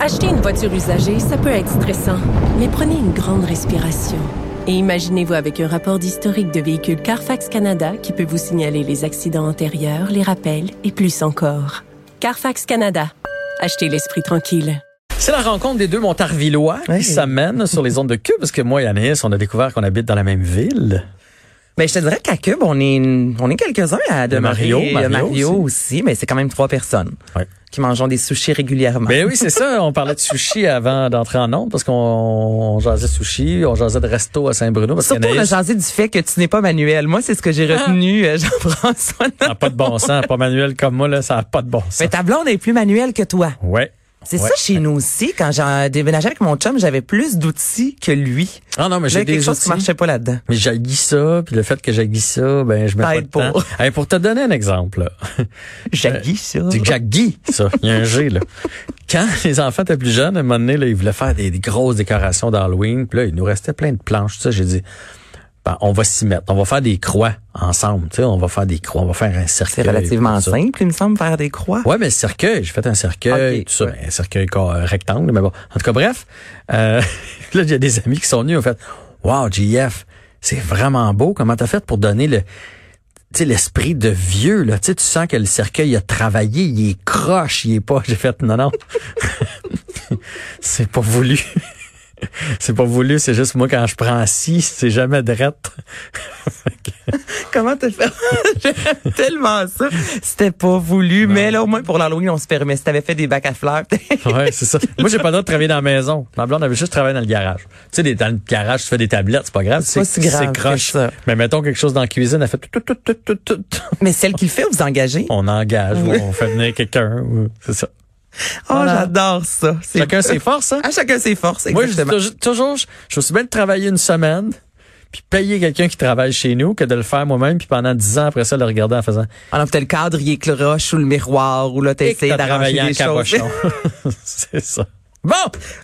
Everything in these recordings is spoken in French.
Acheter une voiture usagée, ça peut être stressant, mais prenez une grande respiration. Et imaginez-vous avec un rapport d'historique de véhicule Carfax Canada qui peut vous signaler les accidents antérieurs, les rappels et plus encore. Carfax Canada. Achetez l'esprit tranquille. C'est la rencontre des deux Montarvillois qui s'amènent sur les ondes de Cube, parce que moi et Anaïs, on a découvert qu'on habite dans la même ville. Mais je te dirais qu'à Cube, on est, on est quelques-uns à demeurer. Mario, Il y a Mario Mario aussi. mais c'est quand même trois personnes Ouais. Qui mangent des sushis régulièrement. Ben oui, c'est ça. On parlait de sushi avant d'entrer en ondes, parce qu'on on jasait sushi, on jasait de resto à Saint-Bruno. Surtout, on a jasé du fait que tu n'es pas Manuel. Moi, c'est ce que j'ai retenu, euh, Jean-François. ça n'a pas de bon sens. Pas manuel comme moi, là, ça n'a pas de bon sens. Mais ta blonde est plus Manuel que toi. Ouais. C'est Ouais. ça chez nous aussi. Quand j'ai déménagé avec mon chum, j'avais plus d'outils que lui. Ah non, mais J'ai j'ai quelque des chose qui outils. marchait pas là-dedans. Mais j'ai ça, puis le fait que j'ai ça, ben je mets pas de pas. temps. Hey, pour te donner un exemple, là. J'ai ça. C'est Jackie, ça. Il y a un G, là. Quand les enfants étaient plus jeunes, à un moment donné, là, ils voulaient faire des, des grosses décorations d'Halloween. Puis là, il nous restait plein de planches. tout Ça, j'ai dit, on va s'y mettre. On va faire des croix ensemble. Tu sais, on va faire des croix. On va faire un cercueil. C'est relativement simple, il me semble, faire des croix. Ouais, mais le cercueil, j'ai fait un cercueil, tout ça, ouais. ben, un cercueil euh, rectangle, mais bon. En tout cas, bref, euh, là, il y a des amis qui sont venus, ont fait, wow, JF, c'est vraiment beau. Comment t'as fait pour donner le, tu sais, l'esprit de vieux, là? Tu tu sens que le cercueil a travaillé, il est croche, il est pas, j'ai fait, non, non. c'est pas voulu. C'est pas voulu, c'est juste moi quand je prends assis, c'est jamais drette. Comment te faire? J'aime tellement ça. C'était pas voulu, mais là, au moins pour l'Halloween, on se permet. Si t'avais fait des bacs à fleurs, Ouais, c'est ça. Moi, j'ai pas le droit de travailler dans la maison. Ma blonde avait juste travaillé dans le garage. Tu sais, dans le garage, tu fais des tablettes, c'est pas grave. C'est pas si grave croche. ça. Mais mettons quelque chose dans la cuisine, elle fait tout, tout, tout, tout, tout, tout. mais celle qui le fait, vous engagez. On engage, ou on fait venir quelqu'un, c'est ça. Oh, Voilà. j'adore ça. Chacun ses forces, hein? À chacun ses forces, Moi, je toujours, je suis aussi bien de travailler une semaine, puis payer quelqu'un qui travaille chez nous que de le faire moi-même, puis pendant dix ans après ça, le regarder en faisant Alors, peut-être le cadre, il écloche ou le miroir, ou là, t'essayes d'arranger en des choses. c'est ça. Bon,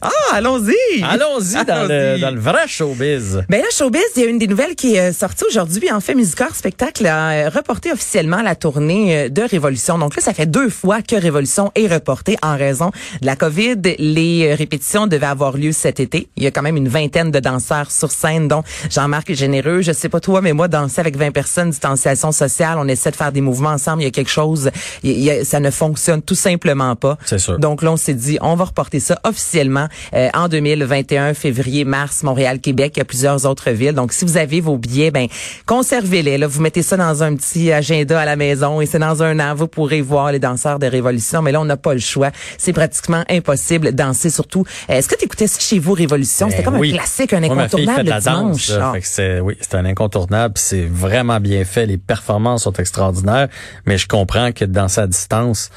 Ah, allons-y! allons-y dans le, dans le vrai showbiz. Ben là, Showbiz, il y a une des nouvelles qui est sortie aujourd'hui. En fait, Musicor Spectacle a euh, reporté officiellement la tournée euh, de Révolution. Donc là, ça fait deux fois que Révolution est reportée en raison de la COVID. Les euh, répétitions devaient avoir lieu cet été. Il y a quand même une vingtaine de danseurs sur scène, dont Jean-Marc Généreux. Je sais pas toi, mais moi, danser avec 20 personnes, distanciation sociale, on essaie de faire des mouvements ensemble. Il y a quelque chose, il y a- ça ne fonctionne tout simplement pas. C'est sûr. Donc là, on s'est dit, on va reporter ça officiellement euh, en 2021, février, mars, Montréal, Québec. Il y a plusieurs autres villes. Donc, si vous avez vos billets, ben conservez-les. Là, vous mettez ça dans un petit agenda à la maison et c'est dans un an, vous pourrez voir les danseurs de Révolution. Mais là, on n'a pas le choix. C'est pratiquement impossible de danser. Surtout, euh, est-ce que tu écoutais ça chez vous, Révolution? C'était Ben comme oui. un classique, un Moi, ma fille fait incontournable de le la danse. dimanche. Ah. Fait que c'est, oui, c'est un incontournable. C'est vraiment bien fait. Les performances sont extraordinaires. Mais je comprends que danser à distance,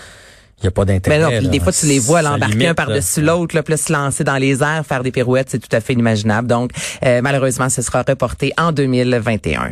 il n'y a pas d'intérêt. Mais non, des fois, tu les vois l'embarquer un par-dessus l'autre, là, puis là, se lancer dans les airs, faire des pirouettes, c'est tout à fait inimaginable. Donc, euh, malheureusement, ce sera reporté en 2021.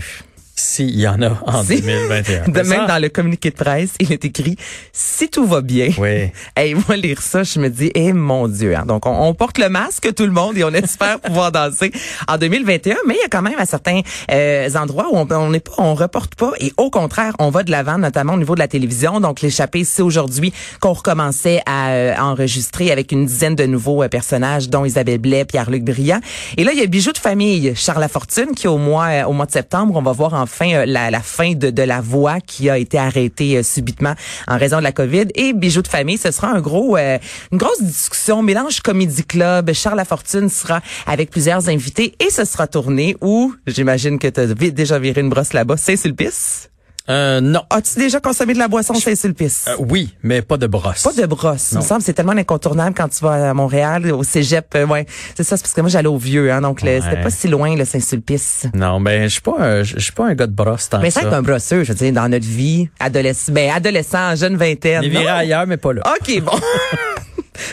S'il y en a en Si. 2021. De même dans le communiqué de presse, il est écrit si tout va bien. Oui. Hey, moi lire ça, je me dis eh mon dieu. hein. Donc on, on porte le masque tout le monde et on espère pouvoir danser en 2021, mais il y a quand même à certains euh, endroits où on on n'est pas on reporte pas et au contraire, on va de l'avant notamment au niveau de la télévision. Donc l'échappée c'est aujourd'hui qu'on recommençait à euh, enregistrer avec une dizaine de nouveaux euh, personnages dont Isabelle Blais, Pierre-Luc Briand. Et là il y a Bijoux de famille, Charles Lafortune qui au mois euh, au mois de septembre, on va voir euh, la, la fin de, de la voix qui a été arrêtée euh, subitement en raison de la COVID. Et Bijoux de famille, ce sera un gros, euh, une grosse discussion, mélange comédie club. Charles Lafortune sera avec plusieurs invités et ce sera tourné où, j'imagine que tu as déjà viré une brosse là-bas, Saint-Sulpice? Euh, non. As-tu déjà consommé de la boisson Saint-Sulpice? Euh, oui, mais pas de brosse. Pas de brosse. Il me semble c'est tellement incontournable quand tu vas à Montréal, au cégep. euh, ouais, c'est ça, c'est parce que moi j'allais au vieux, hein, donc Ouais. c'était pas si loin le Saint-Sulpice. Non, ben je suis pas, un- je suis pas un gars de brosse tant Mais c'est ça. vrai qu'un brosseux, je veux dire, dans notre vie, adolescent, ben, adolescent, jeune vingtaine. Non? virer ailleurs, mais pas là. OK, bon.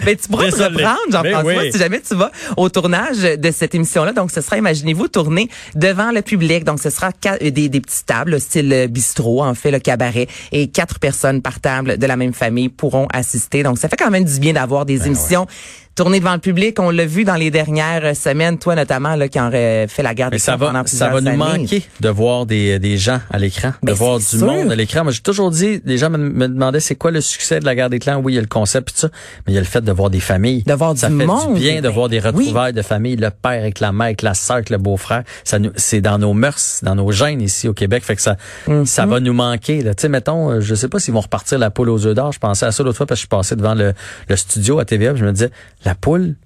Mais tu pourras te reprendre, Jean-François, oui. si jamais tu vas au tournage de cette émission-là. Donc, ce sera, imaginez-vous, tourné devant le public. Donc, ce sera euh, des, des petites tables, style euh, bistrot, en fait, le cabaret. Et quatre personnes par table de la même famille pourront assister. Donc, ça fait quand même du bien d'avoir des émissions tourner devant le public. On l'a vu dans les dernières semaines, toi notamment, là, qui en fait la garde Mais ça va, ça va nous manquer de voir des, des gens à l'écran, de Ben, voir du sûr. monde à l'écran. Moi, j'ai toujours dit, les gens me, me demandaient c'est quoi le succès de la guerre des clans. Oui, il y a le concept tout ça, mais il y a le fait de voir des familles. De voir ça du fait monde. du bien de Ben, voir des oui. retrouvailles de famille, le père avec la mère, avec la sœur, avec le beau-frère. Ça nous, c'est dans nos mœurs, dans nos gènes ici au Québec. Fait que ça, Mm-hmm. ça va nous manquer. Là. Tu sais, mettons, euh, je sais pas s'ils vont repartir la poule aux œufs d'or. Je pensais à ça l'autre fois parce que je passais devant le, le studio à TVA. Je me disais, la poule,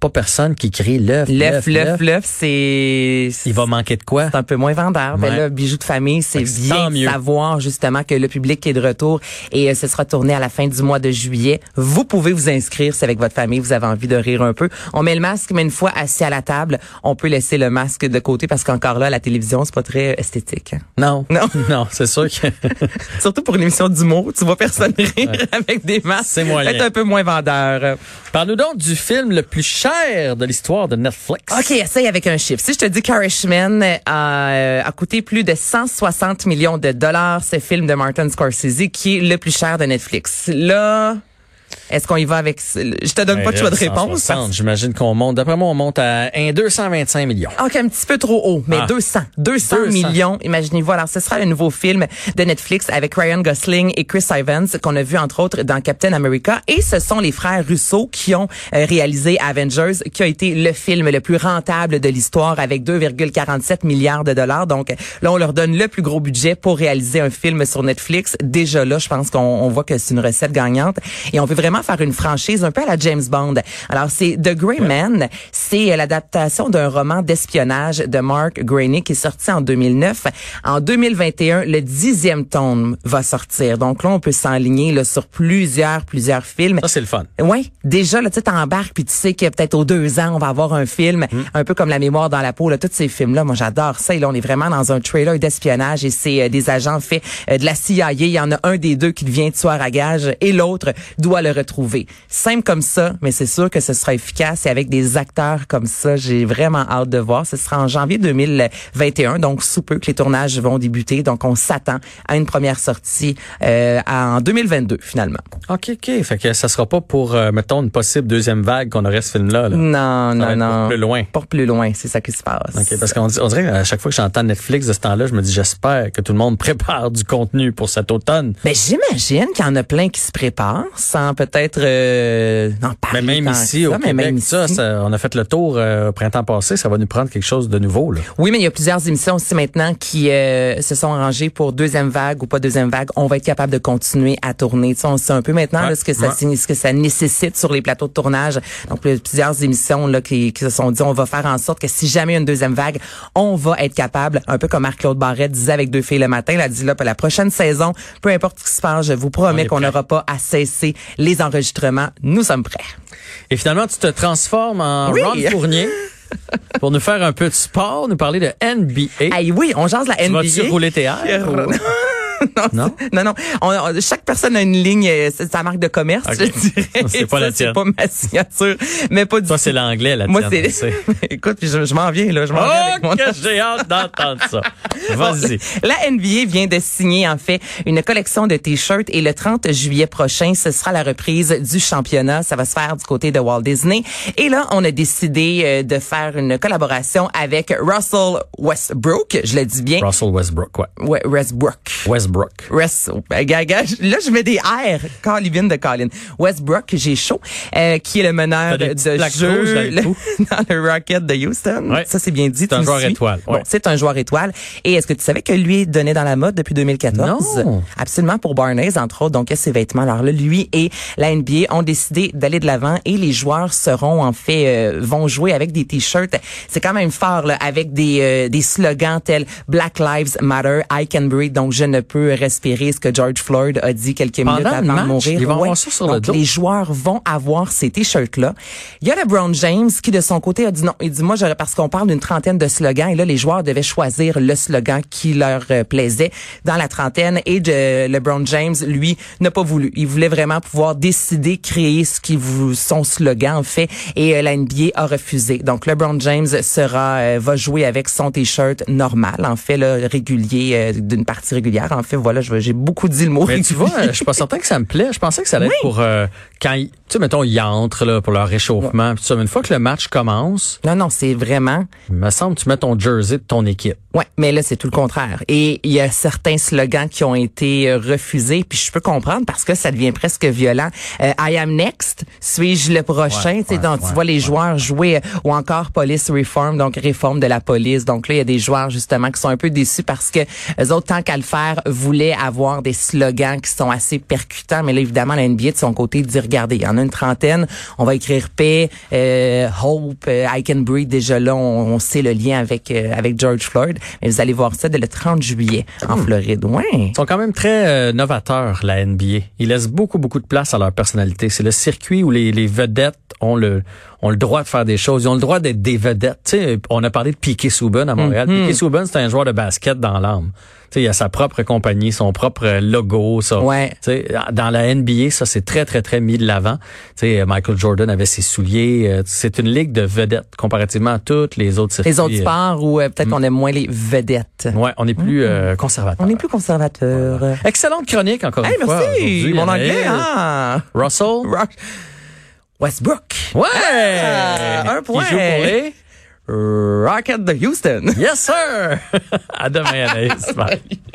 pas personne qui crie l'œuf, L'œuf, l'œuf, l'œuf, c'est... Il va manquer de quoi? C'est un peu moins vendeur. Ben Ouais. là, bijoux de famille, c'est bien de mieux. savoir justement que le public est de retour et euh, ce sera tourné à la fin du mois de juillet. Vous pouvez vous inscrire si avec votre famille vous avez envie de rire un peu. On met le masque, mais une fois assis à la table, on peut laisser le masque de côté parce qu'encore là, la télévision, c'est pas très esthétique. hein. Non. Non? non, c'est sûr que Surtout pour une émission d'humour, tu vois personne rire avec des masques. C'est moyen. Un peu moins vendeur. Parle-nous donc du film le plus cher de l'histoire de Netflix. OK, essaye avec un chiffre. Si je te dis qu'Irishman a, euh, a coûté plus de 160 millions de dollars, ce film de Martin Scorsese, qui est le plus cher de Netflix. Là, est-ce qu'on y va avec... Je te donne pas de choix de réponse. 160, J'imagine qu'on monte. D'après moi, on monte à un 225 millions. OK, un petit peu trop haut, mais Ah. 200. 200. 200. millions, imaginez-vous. Alors, ce sera le nouveau film de Netflix avec Ryan Gosling et Chris Evans qu'on a vu, entre autres, dans Captain America. Et ce sont les frères Russo qui ont euh, réalisé Avengers, qui a été le film le plus rentable de l'histoire avec 2,47 milliards de dollars. Donc, là, on leur donne le plus gros budget pour réaliser un film sur Netflix. Déjà là, je pense qu'on on voit que c'est une recette gagnante. Et on veut vraiment faire une franchise un peu à la James Bond. Alors, c'est The Grey Man. C'est euh, l'adaptation d'un roman d'espionnage de Mark Groening qui est sorti en 2009. En 2021, le dixième tome va sortir. Donc là, on peut s'enligner là, sur plusieurs, plusieurs films. Ça, c'est le fun. Oui, déjà là, tu t'embarques puis tu sais que peut-être aux deux ans, on va avoir un film Mm. un peu comme La mémoire dans la peau. Là, tous ces films-là, moi j'adore ça. Et là, on est vraiment dans un trailer d'espionnage et c'est euh, des agents faits euh, de la CIA. Il y en a un des deux qui devient tueur à gage et l'autre doit le retrouver. Simple comme ça, mais c'est sûr que ce sera efficace et avec des acteurs comme ça, j'ai vraiment hâte de voir. Ce sera en janvier 2021, donc sous peu que les tournages vont débuter. Donc on s'attend à une première sortie euh, en 2022 finalement. OK, OK. Fait que ça sera pas pour, euh, mettons, une possible deuxième vague qu'on aurait ce film-là. là. Non, Ça non, non. pour plus loin. Pour plus loin, c'est ça qui se passe. OK, parce qu'on on dirait qu'à chaque fois que j'entends Netflix de ce temps-là, je me dis, j'espère que tout le monde prépare du contenu pour cet automne. Ben j'imagine qu'il y en a plein qui se préparent sans peut-être euh, en parler Mais même ici, au ça, mais Québec, même ça, ici. ça, on a fait le tour euh, au printemps passé. Ça va nous prendre quelque chose de nouveau. Là. Oui, mais il y a plusieurs émissions aussi maintenant qui euh, se sont arrangées pour deuxième vague ou pas deuxième vague. On va être capable de continuer à tourner. Tu sais, on sait un peu maintenant Ouais, là, ce que ça ouais. ce que ça nécessite sur les plateaux de tournage. Donc il y a plusieurs émissions là qui, qui se sont dit on va faire en sorte que si jamais il y a une deuxième vague, on va être capable, un peu comme Marc-Claude Barrette disait avec deux filles le matin, il a dit là pour la prochaine saison, peu importe ce qui se passe, je vous promets qu'on n'aura pas à cesser les enregistrements. Nous sommes prêts. Et finalement, tu te transformes en Oui. Ron Fournier pour nous faire un peu de sport, nous parler de NBA. Hey, oui, on jase la tu NBA. vas-tu rouler tes airs? ou- non, Non? non, non. On- on- chaque personne a une ligne, euh, c'est sa marque de commerce, Ok. je dirais. C'est pas ça, la tienne. C'est pas ma signature, mais pas du Toi, c'est l'anglais, la Moi, tienne, c'est. on sait. Écoute, je, je m'en viens là, je m'en viens Oh, avec mon. que j'ai hâte d'entendre ça. Vas-y. La NBA vient de signer en fait une collection de t-shirts et le 30 juillet prochain, ce sera la reprise du championnat. Ça va se faire du côté de Walt Disney. Et là, on a décidé euh, de faire une collaboration avec Russell Westbrook. Je le dis bien. Russell Westbrook, ouais. Ouais, Westbrook. Westbrook. West, ben, gars, là, je mets des R. Colin de Colin. Westbrook, j'ai chaud, euh, qui est le meneur de jeu le dans le Rocket de Houston. Ouais. Ça, c'est bien dit. C'est un joueur suis? étoile, Bon, ouais. c'est un joueur étoile. Et est-ce que tu savais que lui donnait dans la mode depuis 2014? Non. Absolument, pour Barnes, entre autres. Donc, ses vêtements. Alors là, lui et la NBA ont décidé d'aller de l'avant et les joueurs seront, en fait, euh, vont jouer avec des t-shirts. C'est quand même fort, là, avec des, euh, des slogans tels Black Lives Matter, I can breathe, donc je ne peux respirer, ce que George Floyd a dit quelques Pendant minutes le avant match, de mourir. ils vont Ouais. avoir ça sur le Donc, dos. les joueurs vont avoir ces t-shirts-là. Il y a LeBron James qui, de son côté, a dit non. Il dit, moi, j'aurais, parce qu'on parle d'une trentaine de slogans, et là, les joueurs devaient choisir le slogan qui leur euh, plaisait dans la trentaine. Et de, LeBron James, lui, n'a pas voulu. Il voulait vraiment pouvoir décider, créer ce qui vous, son slogan, en fait. Et euh, la NBA a refusé. Donc, LeBron James sera, euh, va jouer avec son t-shirt normal, en fait, là, régulier, euh, d'une partie régulière, en fait. Fait, voilà, j'ai beaucoup dit le mot. Mais tu vois, je suis pas certain que ça me plaît. Je pensais que ça allait être pour euh, quand, tu sais, mettons, ils entrent là, pour leur réchauffement. Ça, mais une fois que le match commence, non, non, c'est vraiment il me semble que tu mets ton jersey de ton équipe. Ouais, mais là c'est tout le contraire. Et il y a certains slogans qui ont été euh, refusés, puis je peux comprendre parce que ça devient presque violent. Euh, I am next, suis-je le prochain? Ouais, Tu sais, ouais, donc tu ouais, vois les joueurs jouer euh, ou encore police reform, donc réforme de la police. Donc là il y a des joueurs justement qui sont un peu déçus parce que les autres tant qu'à le faire voulaient avoir des slogans qui sont assez percutants, mais là évidemment la NBA de son côté dit regardez, il y en a une trentaine, on va écrire paix, euh, hope, euh, I can breathe déjà là, on, on sait le lien avec euh, avec George Floyd. Mais vous allez voir ça dès le 30 juillet en Floride. Ouais. Ils sont quand même très euh, novateurs, la NBA. Ils laissent beaucoup, beaucoup de place à leur personnalité. C'est le circuit où les, les vedettes ont le, ont le droit de faire des choses. Ils ont le droit d'être des vedettes. Tu sais, on a parlé de Piquet Souban à Montréal. Piquet Souban, c'est un joueur de basket dans l'âme. Tu sais, il a sa propre compagnie, son propre logo. Ça. Ouais. Tu sais, dans la NBA, ça, c'est très, très, très mis de l'avant. Tu sais, Michael Jordan avait ses souliers. Euh, C'est une ligue de vedettes comparativement à toutes les autres circuits. Les autres sports où euh, peut-être on aime moins les vedettes. Ouais, on est plus euh, conservateur. On est plus conservateur. Excellente chronique, encore Hey, une fois. merci. aujourd'hui. Mon anglais, hein? Russell? Westbrook. Ouais! Ah, un point. Qui joue pour les... Rocket de Houston. Yes, sir! à demain, Anaïs. Bye.